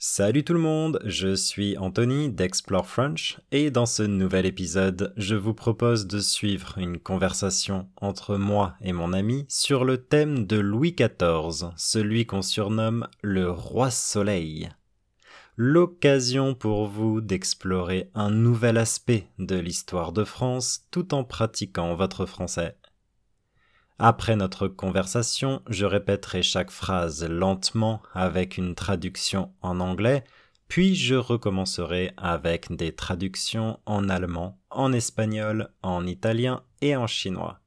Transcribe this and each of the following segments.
Salut tout le monde, je suis Anthony d'Explore French et dans ce nouvel épisode, je vous propose de suivre une conversation entre moi et mon ami sur le thème de Louis XIV, celui qu'on surnomme le roi soleil. L'occasion pour vous d'explorer un nouvel aspect de l'histoire de France tout en pratiquant votre français. Après notre conversation, je répéterai chaque phrase lentement avec une traduction en anglais, puis je recommencerai avec des traductions en allemand, en espagnol, en italien et en chinois.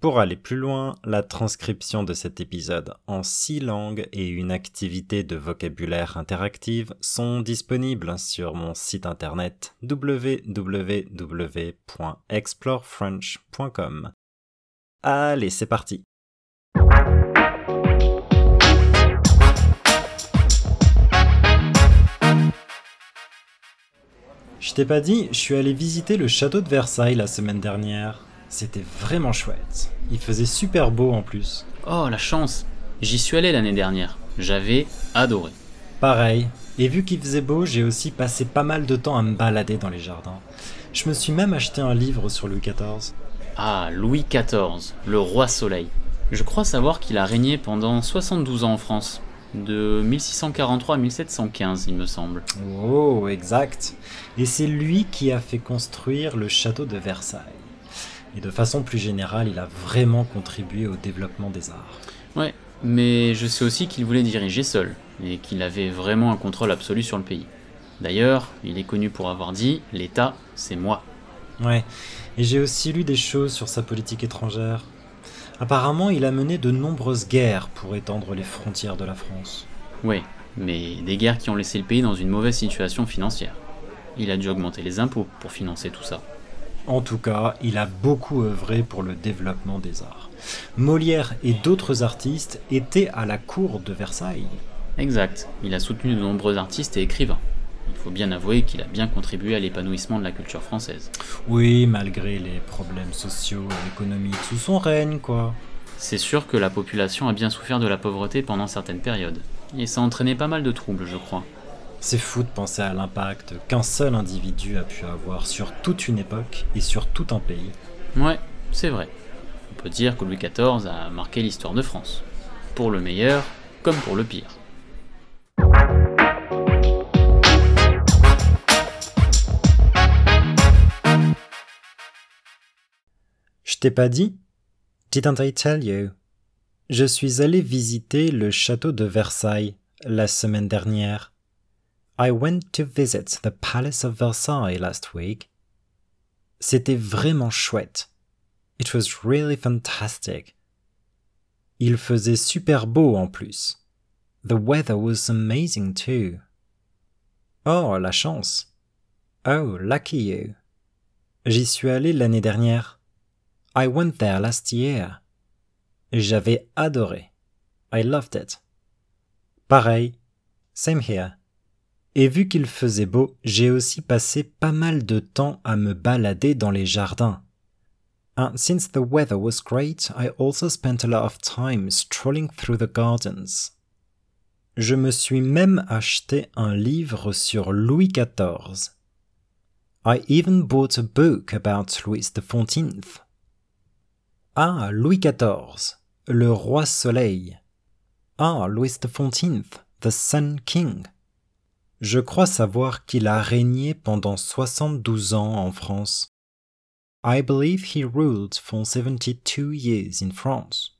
Pour aller plus loin, la transcription de cet épisode en six langues et une activité de vocabulaire interactive sont disponibles sur mon site internet www.explorefrench.com. Allez, c'est parti. Je t'ai pas dit, je suis allé visiter le château de Versailles la semaine dernière. C'était vraiment chouette. Il faisait super beau en plus. Oh, la chance J'y suis allé l'année dernière. J'avais adoré. Pareil. Et vu qu'il faisait beau, j'ai aussi passé pas mal de temps à me balader dans les jardins. Je me suis même acheté un livre sur Louis XIV. Ah, Louis XIV, le roi soleil. Je crois savoir qu'il a régné pendant 72 ans en France, de 1643 à 1715, il me semble. Oh, exact. Et c'est lui qui a fait construire le château de Versailles. Et de façon plus générale, il a vraiment contribué au développement des arts. Ouais, mais je sais aussi qu'il voulait diriger seul, et qu'il avait vraiment un contrôle absolu sur le pays. D'ailleurs, il est connu pour avoir dit L'État, c'est moi. Ouais, et j'ai aussi lu des choses sur sa politique étrangère. Apparemment, il a mené de nombreuses guerres pour étendre les frontières de la France. Ouais, mais des guerres qui ont laissé le pays dans une mauvaise situation financière. Il a dû augmenter les impôts pour financer tout ça. En tout cas, il a beaucoup œuvré pour le développement des arts. Molière et d'autres artistes étaient à la cour de Versailles. Exact, il a soutenu de nombreux artistes et écrivains. Il faut bien avouer qu'il a bien contribué à l'épanouissement de la culture française. Oui, malgré les problèmes sociaux et économiques sous son règne, quoi. C'est sûr que la population a bien souffert de la pauvreté pendant certaines périodes. Et ça a entraîné pas mal de troubles, je crois. C'est fou de penser à l'impact qu'un seul individu a pu avoir sur toute une époque et sur tout un pays. Ouais, c'est vrai. On peut dire que Louis XIV a marqué l'histoire de France. Pour le meilleur comme pour le pire. T'ai pas dit? Didn't I tell you? Je suis allé visiter le château de Versailles la semaine dernière. I went to visit the Palace of Versailles last week. C'était vraiment chouette. It was really fantastic. Il faisait super beau en plus. The weather was amazing too. Oh, la chance. Oh, lucky you. J'y suis allé l'année dernière. I went there last year. J'avais adoré. I loved it. Pareil. Same here. Et vu qu'il faisait beau, j'ai aussi passé pas mal de temps à me balader dans les jardins. And since the weather was great, I also spent a lot of time strolling through the gardens. Je me suis même acheté un livre sur Louis XIV. I even bought a book about Louis XIV. Ah, Louis XIV, le roi soleil. Ah, Louis XIV, the Sun King. Je crois savoir qu'il a régné pendant 72 ans en France. I believe he ruled for 72 years in France.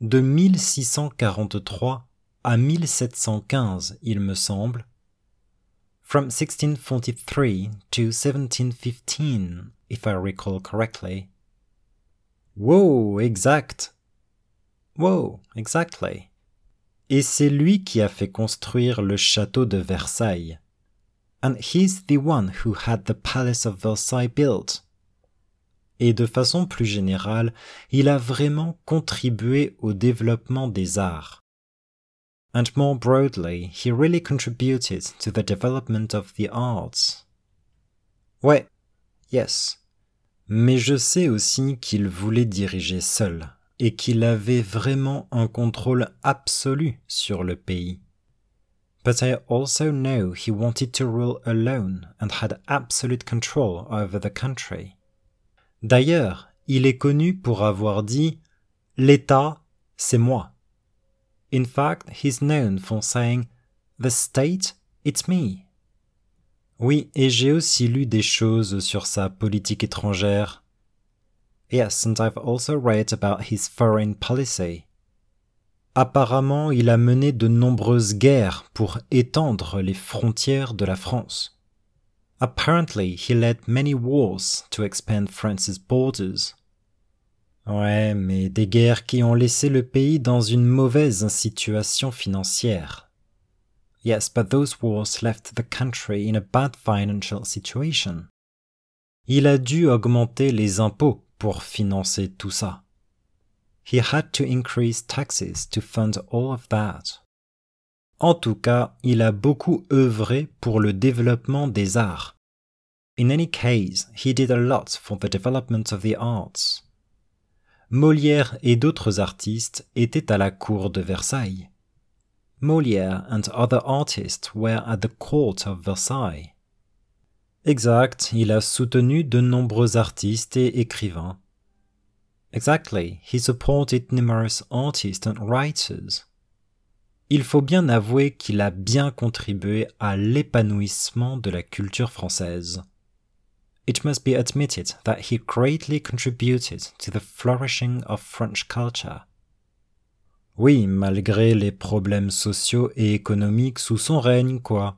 De 1643 à 1715, il me semble. From 1643 to 1715, if I recall correctly. Wow, exact. Wow, exactly. Et c'est lui qui a fait construire le château de Versailles. And he's the one who had the palace of Versailles built. Et de façon plus générale, il a vraiment contribué au développement des arts. And more broadly, he really contributed to the development of the arts. Ouais, yes. Mais je sais aussi qu'il voulait diriger seul et qu'il avait vraiment un contrôle absolu sur le pays. But I also know he wanted to rule alone and had absolute control over the country. D'ailleurs, il est connu pour avoir dit L'État, c'est moi. In fact, he's known for saying The state, it's me. Oui, et j'ai aussi lu des choses sur sa politique étrangère. Yes, and I've also read about his foreign policy. Apparemment, il a mené de nombreuses guerres pour étendre les frontières de la France. Apparently, he led many wars to expand France's borders. Ouais, mais des guerres qui ont laissé le pays dans une mauvaise situation financière. Yes, but those wars left the country in a bad financial situation. Il a dû augmenter les impôts pour financer tout ça. He had to increase taxes to fund all of that. En tout cas, il a beaucoup œuvré pour le développement des arts. In any case, he did a lot for the development of the arts. Molière et d'autres artistes étaient à la cour de Versailles. Molière and other artists were at the court of Versailles. Exact, il a soutenu de nombreux artistes et écrivains. Exactly, he supported numerous artists and writers. Il faut bien avouer qu'il a bien contribué à l'épanouissement de la culture française. It must be admitted that he greatly contributed to the flourishing of French culture. Oui, malgré les problèmes sociaux et économiques sous son règne, quoi.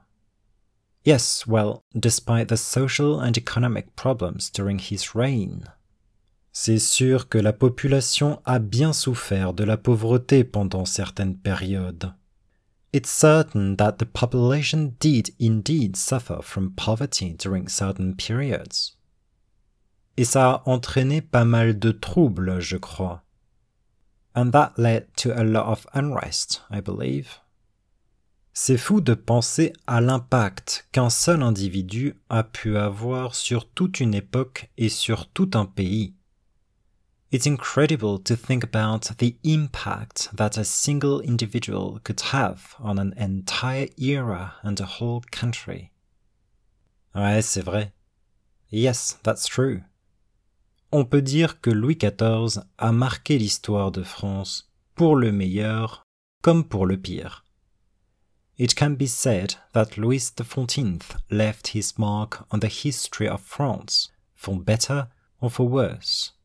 Yes, well, despite the social and economic problems during his reign. C'est sûr que la population a bien souffert de la pauvreté pendant certaines périodes. It's certain that the population did indeed suffer from poverty during certain periods. Et ça a entraîné pas mal de troubles, je crois. And that led to a lot of unrest, I believe. C'est fou de penser à l'impact qu'un seul individu a pu avoir sur toute une époque et sur tout un pays. It's incredible to think about the impact that a single individual could have on an entire era and a whole country. Ouais, c'est vrai. Yes, that's true. On peut dire que Louis XIV a marqué l'histoire de France pour le meilleur comme pour le pire. It can be said that Louis XIV left his mark on the history of France, for better or for worse.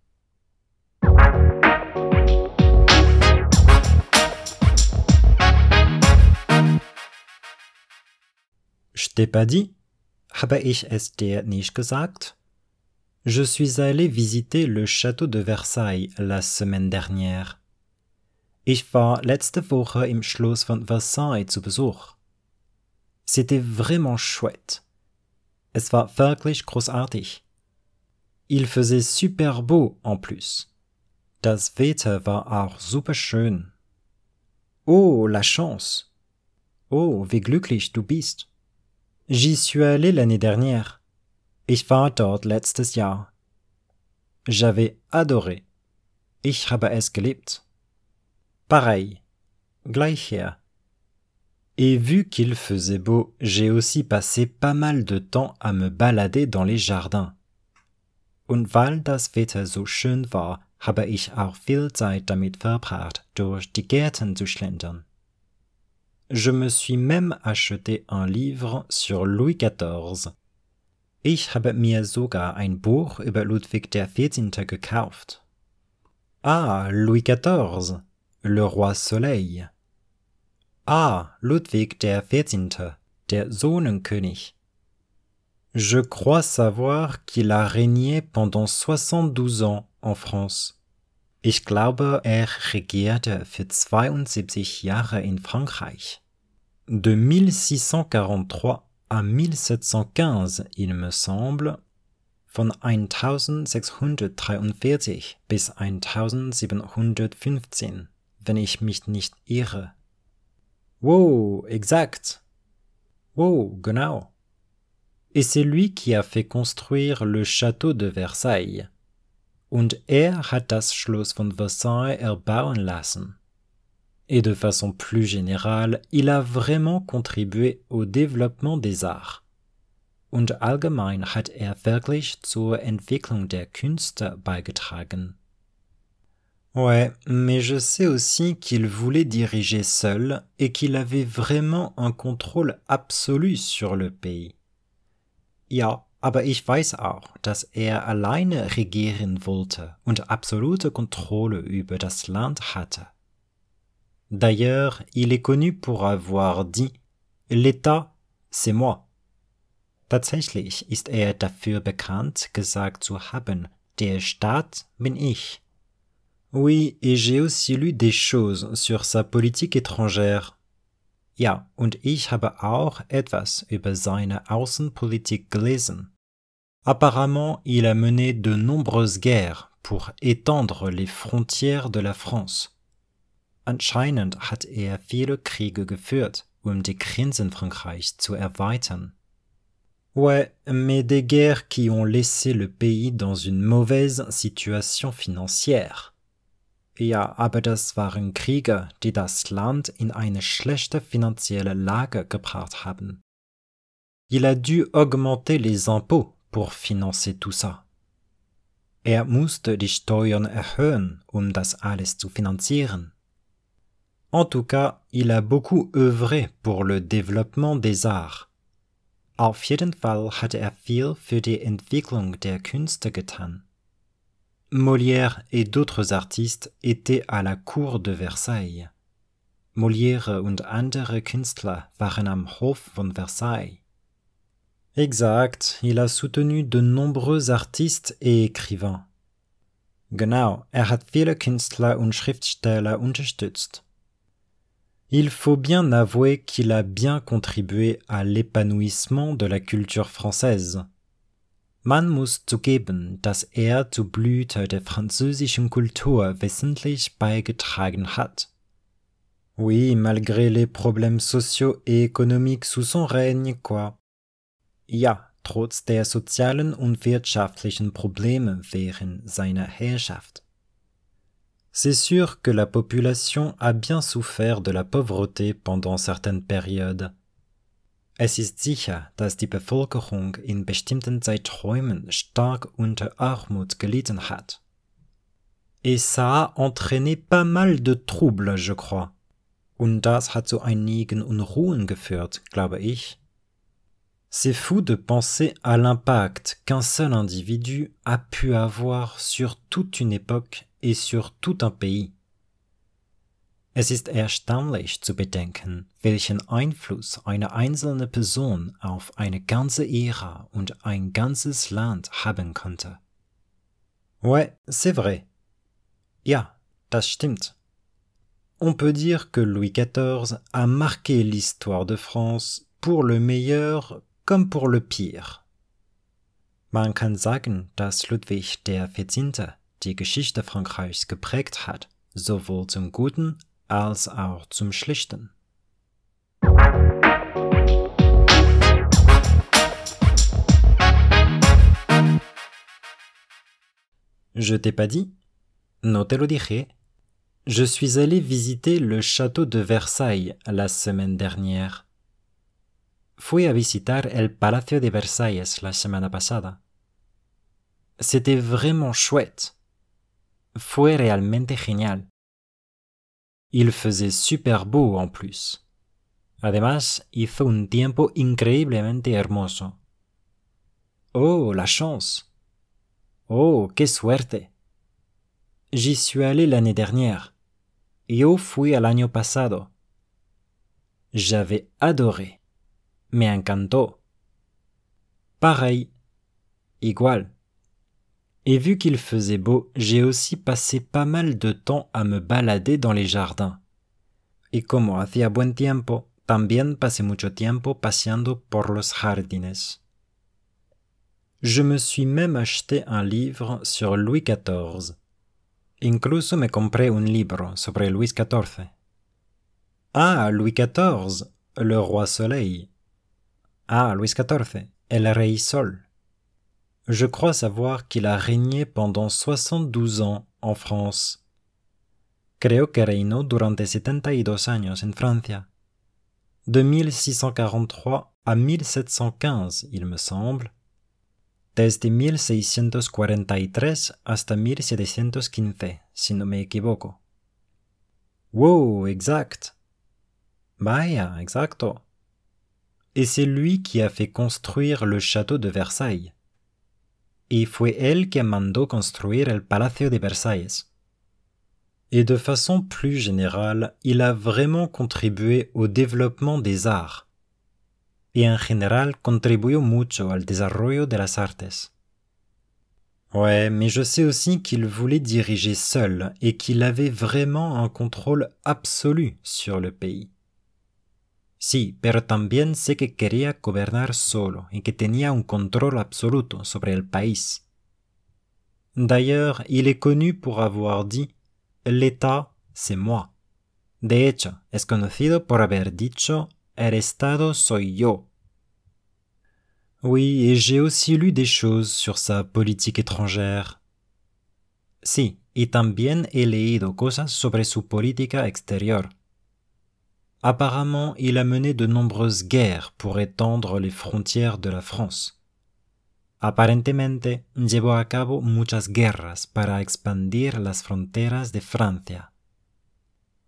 Je t'ai pas dit? Habe ich es dir nicht gesagt? Je suis allé visiter le château de Versailles la semaine dernière. Ich war letzte Woche im Schloss von Versailles zu Besuch. C'était vraiment chouette. Es war wirklich großartig. Il faisait super beau en plus. Das Wetter war auch super schön. Oh, la chance. Oh, wie glücklich du bist. J'y suis allé l'année dernière. Ich war dort letztes Jahr. J'avais adoré. Ich habe es geliebt. Pareil. Gleich her. Et vu qu'il faisait beau, j'ai aussi passé pas mal de temps à me balader dans les jardins. Und weil das Wetter so schön war, habe ich auch viel Zeit damit verbracht, durch die Gärten zu schlendern. Je me suis même acheté un livre sur Louis XIV. Ich habe mir sogar ein Buch über Ludwig XIV gekauft. Ah, Louis XIV, le roi Soleil. Ah, Ludwig XIV, der Sonnenkönig. Je crois savoir qu'il a régné pendant 72 ans en France. Ich glaube, er regierte für 72 Jahre in Frankreich. De 1643 à 1715, il me semble, von 1643 bis 1715, wenn ich mich nicht irre. Wow, exact. Wow, genau. Et c'est lui qui a fait construire le château de Versailles. Und er hat das Schloss von Versailles erbauen lassen. Et de façon plus générale, il a vraiment contribué au développement des arts. Und allgemein hat er wirklich zur Entwicklung der Künste beigetragen. Ouais, mais je sais aussi qu'il voulait diriger seul et qu'il avait vraiment un contrôle absolu sur le pays. Ja, aber ich weiß auch, dass er alleine regieren wollte und absolute Kontrolle über das Land hatte. D'ailleurs, il est connu pour avoir dit L'État, c'est moi. Tatsächlich ist er dafür bekannt, gesagt zu haben, der Staat bin ich. Oui, et j'ai aussi lu des choses sur sa politique étrangère. Ja, und ich habe auch etwas über seine Außenpolitik gelesen. Apparemment, il a mené de nombreuses guerres pour étendre les frontières de la France. Anscheinend hat er viele Kriege geführt, um die Grenzen Frankreichs zu erweitern. Ouais, mais des guerres qui ont laissé le pays dans une mauvaise situation financière. Ja, aber das waren Kriege, die das Land in eine schlechte finanzielle Lage gebracht haben. Il a dû augmenter les impôts pour financer tout ça. Er musste die Steuern erhöhen, um das alles zu finanzieren. En tout cas, il a beaucoup œuvré pour le développement des arts. Auf jeden Fall hatte er viel für die Entwicklung der Künste getan. Molière et d'autres artistes étaient à la cour de Versailles. Molière und andere Künstler waren am Hof von Versailles. Exact, il a soutenu de nombreux artistes et écrivains. Genau, er hat viele Künstler und Schriftsteller unterstützt. Il faut bien avouer qu'il a bien contribué à l'épanouissement de la culture française. Man muss zugeben, dass er zur Blüte der französischen Kultur wesentlich beigetragen hat. Oui, malgré les problèmes sociaux et économiques sous son règne, quoi. Ja, trotz der sozialen und wirtschaftlichen Probleme während seiner Herrschaft. C'est sûr que la population a bien souffert de la pauvreté pendant certaines périodes. Es ist sicher, dass die Bevölkerung in bestimmten Zeiträumen stark unter Armut gelitten hat. Et ça a entraîné pas mal de troubles, je crois. Und das hat zu einigen Unruhen geführt, glaube ich. C'est fou de penser à l'impact qu'un seul individu a pu avoir sur toute une époque et sur tout un pays. Es ist erstaunlich zu bedenken, welchen Einfluss eine einzelne Person auf eine ganze Ära und ein ganzes Land haben konnte. Ouais, c'est vrai. Ja, das stimmt. On peut dire que Louis XIV a marqué l'histoire de France pour le meilleur comme pour le pire. Man kann sagen, dass Ludwig XIV die Geschichte Frankreichs geprägt hat, sowohl zum Guten als auch zum Schlichten. Je t'ai pas dit No te lo dije. Je suis allé visiter le château de Versailles la semaine dernière. Fui a visitar el Palacio de Versailles la semana pasada. C'était vraiment chouette. Fue realmente genial. Il faisait super beau en plus. Además, hizo un tiempo increíblemente hermoso. Oh, la chance. Oh, qué suerte. J'y suis allé l'année dernière. Yo fui al año pasado. J'avais adoré. Me encantó. Pareil. Igual. Et vu qu'il faisait beau, j'ai aussi passé pas mal de temps à me balader dans les jardins. Y como hacía buen tiempo, también pasé mucho tiempo paseando por los jardines. Je me suis même acheté un livre sur Louis XIV. Incluso me compré un libro sobre Luis XIV. Ah, Louis XIV, le roi soleil. Ah, Louis XIV, el rey sol. Je crois savoir qu'il a régné pendant 72 ans en France. Creo que reinó durante 72 años en Francia. De 1643 à 1715, il me semble. Desde 1643 hasta 1715, si no me equivoco. Wow, exact. Vaya, exacto. Et c'est lui qui a fait construire le château de Versailles. Y fue él quien mandó construire el Palacio de Versailles. Et de façon plus générale, il a vraiment contribué au développement des arts. Y en general contribuyó mucho al desarrollo de las artes. Ouais, mais je sais aussi qu'il voulait diriger seul et qu'il avait vraiment un contrôle absolu sur le pays. Sí, pero también sé que quería gobernar solo y que tenía un control absoluto sobre el país. D'ailleurs, il est connu pour avoir dit L'État, c'est moi. De hecho, es conocido por haber dicho El Estado soy yo. Oui, et j'ai aussi lu des choses sur sa politique étrangère. Sí, y también he leído cosas sobre su política exterior. Apparemment, il a mené de nombreuses guerres pour étendre les frontières de la France. Aparentemente, llevó a cabo muchas guerras para expandir las fronteras de Francia.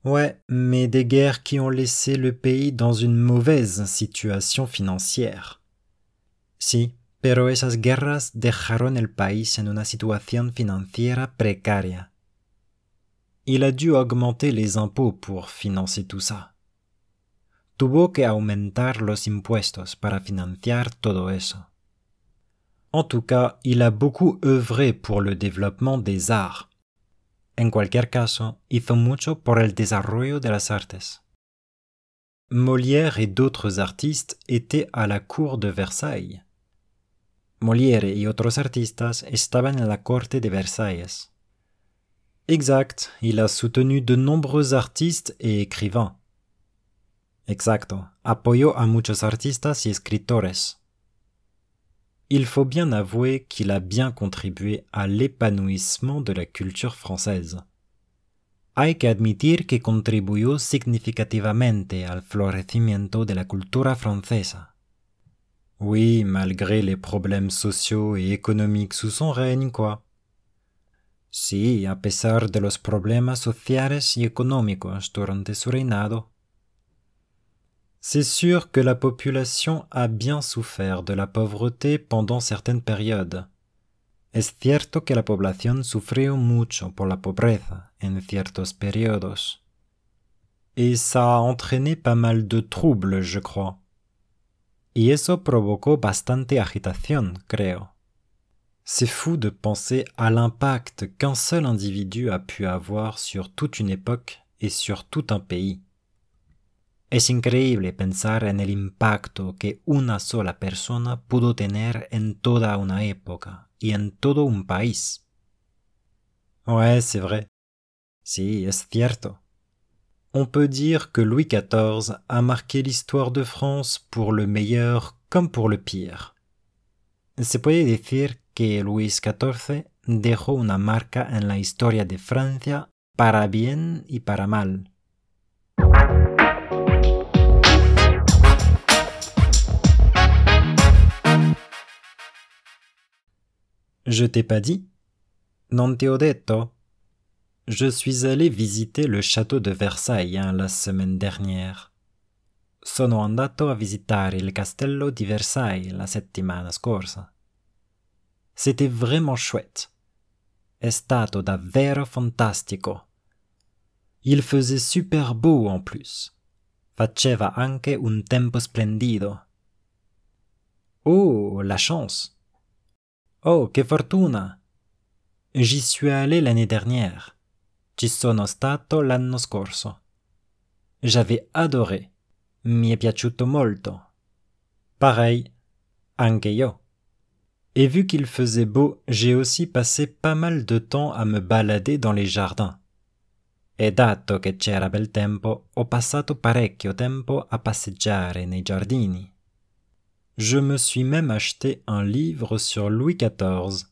Ouais, mais des guerres qui ont laissé le pays dans une mauvaise situation financière. Sí, pero esas guerras dejaron el país en una situación financiera precaria. Il a dû augmenter les impôts pour financer tout ça. Tuvo que aumentar los impuestos para financiar todo eso. En tout cas, il a beaucoup œuvré pour le développement des arts. En cualquier caso, hizo mucho por el desarrollo de las artes. Molière et d'autres artistes étaient à la cour de Versailles. Molière y otros artistas estaban en la corte de Versailles. Exact, il a soutenu de nombreux artistes et écrivains. Exacto, apoyó a muchos artistas y escritores. Il faut bien avouer qu'il a bien contribué à l'épanouissement de la culture française. Hay que admitir que contribuyó significativamente al florecimiento de la cultura francesa. Oui, malgré les problèmes sociaux et économiques sous son règne, quoi. Sí, a pesar de los problemas sociales y económicos durante su reinado. C'est sûr que la population a bien souffert de la pauvreté pendant certaines périodes. Es cierto que la población sufrió mucho por la pobreza en ciertos periodos. Et ça a entraîné pas mal de troubles, je crois. Y eso provocó bastante agitación, creo. C'est fou de penser à l'impact qu'un seul individu a pu avoir sur toute une époque et sur tout un pays. Es increíble pensar en el impacto que una sola persona pudo tener en toda una época y en todo un país. Ouais, c'est vrai. Si, es cierto. On peut dire que Louis XIV a marqué l'histoire de France pour le meilleur comme pour le pire. Se puede decir que Luis XIV dejó una marca en la historia de Francia para bien y para mal. Je t'ai pas dit Non te ho detto Je suis allé visiter le château de Versailles hein, la semaine dernière. Sono andato a visitare il castello di Versailles la settimana scorsa. C'était vraiment chouette. È stato davvero fantastico. Il faisait super beau en plus. Faceva anche un tempo splendido. Oh, la chance! Oh, che fortuna! J'y suis allé l'année dernière. Ci sono stato l'anno scorso. J'avais adoré. Mi è piaciuto molto. Pareil, anche io. Et vu qu'il faisait beau, j'ai aussi passé pas mal de temps à me balader dans les jardins. E dato che c'era bel tempo, ho passato parecchio tempo a passeggiare nei giardini. Je me suis même acheté un livre sur Louis XIV.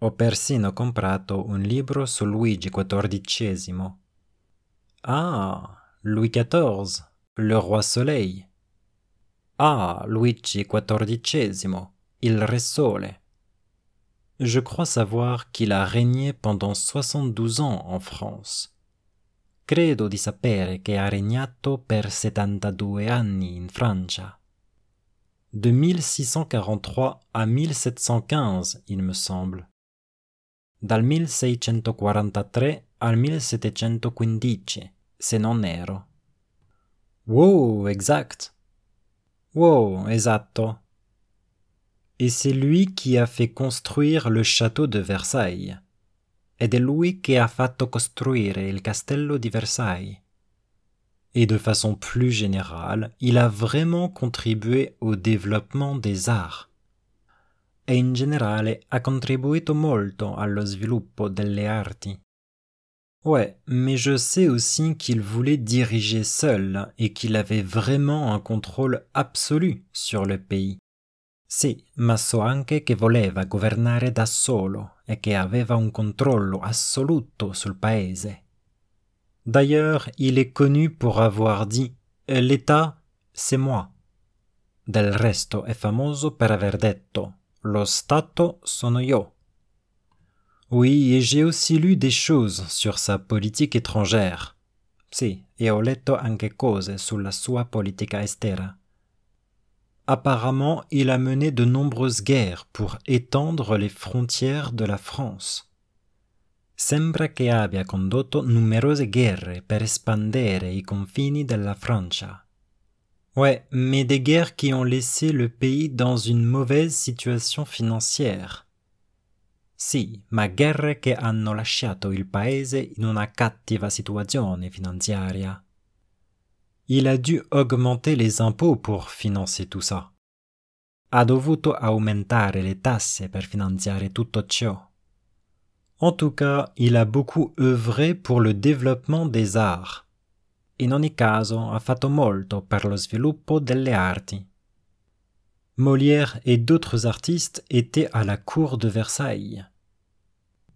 Ho persino comprato un libro su Luigi XIV. Ah, Louis XIV, le roi soleil. Ah, Luigi XIV, il re sole. Je crois savoir qu'il a régné pendant 72 ans en France. Credo di sapere che ha regnato per 72 anni in Francia. De 1643 à 1715, il me semble. Dal 1643 al 1715, se non ero. Wow, exact. Wow, esatto. Et c'est lui qui a fait construire le château de Versailles. ed è lui che ha fatto costruire il castello di Versailles. Et de façon plus générale, il a vraiment contribué au développement des arts. E in generale ha contribuito molto allo sviluppo delle arti. Ouais, mais je sais aussi qu'il voulait diriger seul et qu'il avait vraiment un contrôle absolu sur le pays. Sì, ma so anche che voleva governare da solo e che aveva un controllo assoluto sul paese. D'ailleurs, il est connu pour avoir dit L'État, c'est moi. Del resto è famoso per aver detto Lo Stato sono io. Oui, et j'ai aussi lu des choses sur sa politique étrangère. Sì, e ho letto anche cose sulla sua politica estera. Apparemment, il a mené de nombreuses guerres pour étendre les frontières de la France. Sembra che abbia condotto numerose guerre per espandere i confini della Francia. Ouais, mais des guerres qui ont laissé le pays dans une mauvaise situation financière. Sì, ma guerre che hanno lasciato il paese in una cattiva situazione finanziaria. il a dû augmenter les impôts pour financer tout ça. Ha dovuto aumentare le tasse per finanziare tutto ciò. En tout cas, il a beaucoup œuvré pour le développement des arts. In ogni caso, ha fatto molto per lo sviluppo delle arti. Molière et d'autres artistes étaient à la cour de Versailles.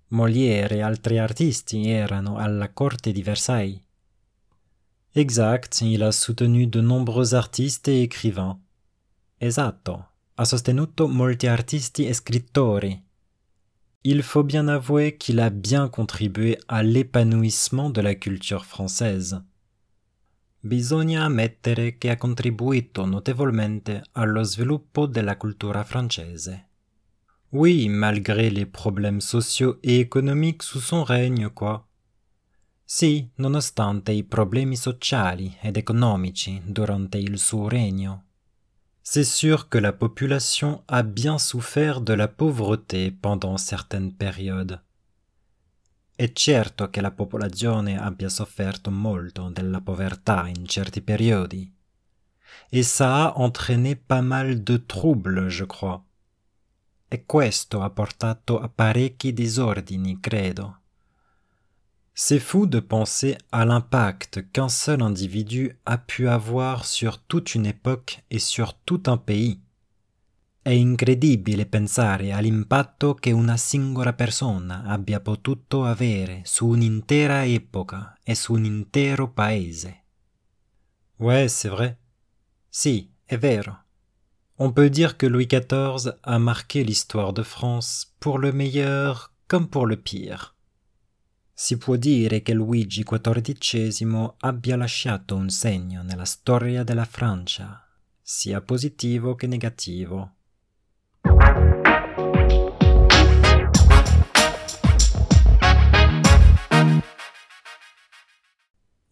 Molière et altri artisti erano alla corte di Versailles. Exact, il a soutenu de nombreux artistes et écrivains. Esatto, ha sostenuto molti artisti e scrittori. Il faut bien avouer qu'il a bien contribué à l'épanouissement de la culture française. Bisogna ammettere che ha contribuito notevolmente allo sviluppo della cultura francese. Oui, malgré les problèmes sociaux et économiques sous son règne, quoi. Sì, nonostante i problemi sociali ed economici durante il suo regno. C'est sûr que la population a bien souffert de la pauvreté pendant certaines périodes. È certo che la popolazione abbia sofferto molto della povertà in certi periodi. Et ça a entraîné pas mal de troubles, je crois. E questo ha portato a parecchi disordini, credo. C'est fou de penser à l'impact qu'un seul individu a pu avoir sur toute une époque et sur tout un pays. È incredibile pensare all'impatto che una singola persona abbia potuto avere su un'intera epoca e su un intero paese. Ouais, c'est vrai. Si, è vero. On peut dire que Louis XIV a marqué l'histoire de France pour le meilleur comme pour le pire. Si può dire che Luigi XIV abbia lasciato un segno nella storia della Francia, sia positivo che negativo.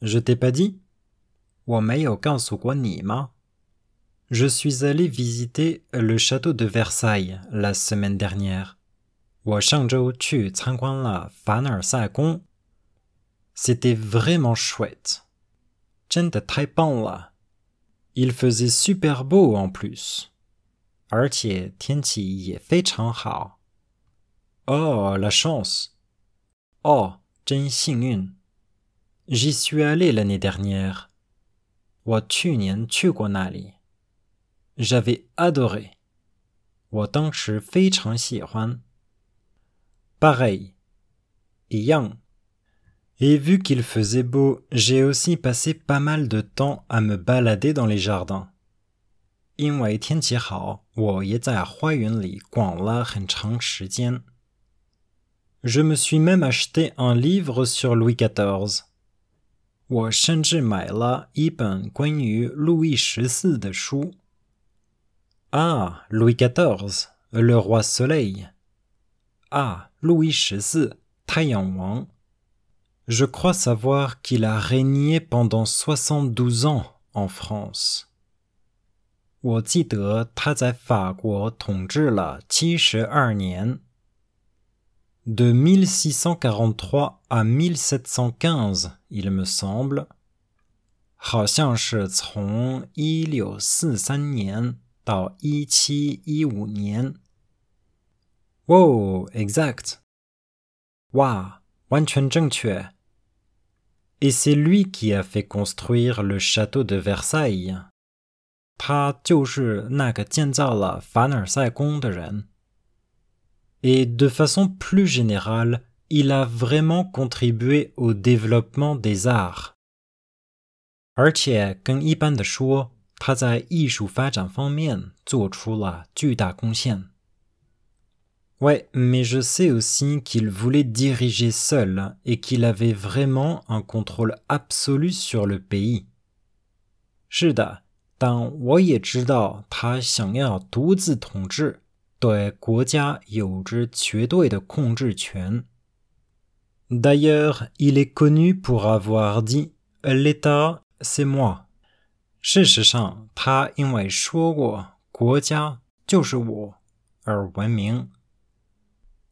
Je t'ai pas dit? Je suis allé visiter le château de Versailles la semaine dernière. C'était vraiment chouette. Il faisait super beau en plus. Oh, la chance. Oh, J'y suis allé l'année dernière. J'avais adoré. 我当时非常喜欢。 pareil. Yang. Et vu qu'il faisait beau, j'ai aussi passé pas mal de temps à me balader dans les jardins. Je me suis même acheté un livre sur Louis XIV. Ah, Louis XIV, le roi soleil. Ah, Louis XIV, 太阳王。Je crois savoir qu'il a régné pendant soixante-douze ans en France. 我记得他在法国统治了七十二年。De 1643 à 1715, il me semble. 好像是从一六四三年到一七一五年。 Wow, exact. 哇，完全正确。Et c'est lui qui a fait construire le château de Versailles. 他就是那个建造了凡尔赛宫的人。Et de façon plus générale, il a vraiment contribué au développement des arts. 而且更一般的说，他在艺术发展方面做出了巨大贡献。 Ouais, mais je sais aussi qu'il voulait diriger seul et qu'il avait vraiment un contrôle absolu sur le pays. 是的。但我也知道他想要独自统治，对国家有着绝对的控制权。D'ailleurs, il est connu pour avoir dit "l'État, c'est moi." 事实上，他因为说过“国家就是我”而闻名。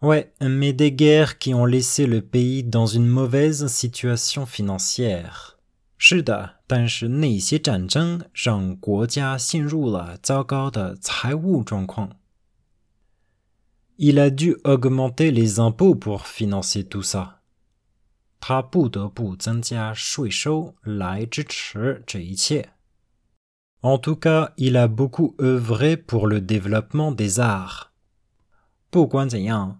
Ouais, mais des guerres qui ont laissé le pays dans une mauvaise situation financière. 是的，但是那些战争让国家陷入了糟糕的财务状况。Il a dû augmenter les impôts pour financer tout ça。他不得不增加税收来支持这一切。En tout cas, il a beaucoup œuvré pour le développement des arts。不管怎样，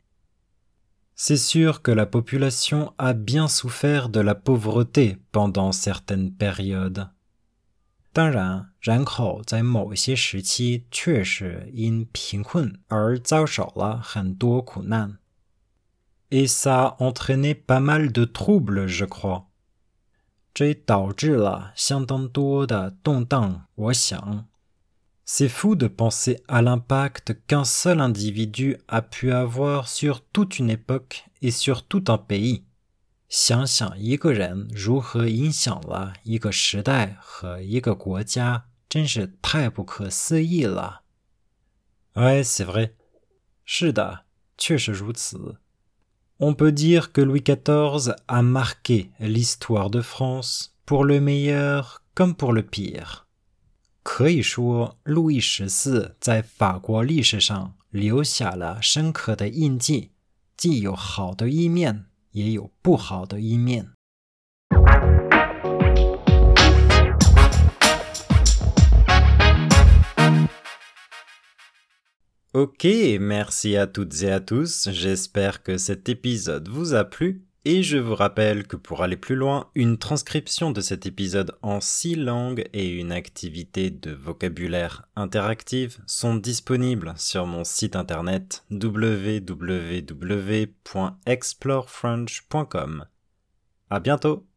C'est sûr que la population a bien souffert de la pauvreté pendant certaines périodes. 当然，人口在某些时期确实因贫困而遭受了很多苦难。Et ça entraîné pas mal de troubles, je crois。这导致了相当多的动荡。我想 C'est fou de penser à l'impact qu'un seul individu a pu avoir sur toute une époque et sur tout un pays. Ouais, c'est vrai. On peut dire que Louis XIV a marqué l'histoire de France pour le meilleur comme pour le pire. 可以说，路易十四在法国历史上留下了深刻的印记，既有好的一面。也有不好的一面。Ok, merci à toutes et à tous, j'espère que cet épisode vous a plu. Et je vous rappelle que pour aller plus loin, une transcription de cet épisode en six langues et une activité de vocabulaire interactive sont disponibles sur mon site internet www.explorefrench.com. À bientôt!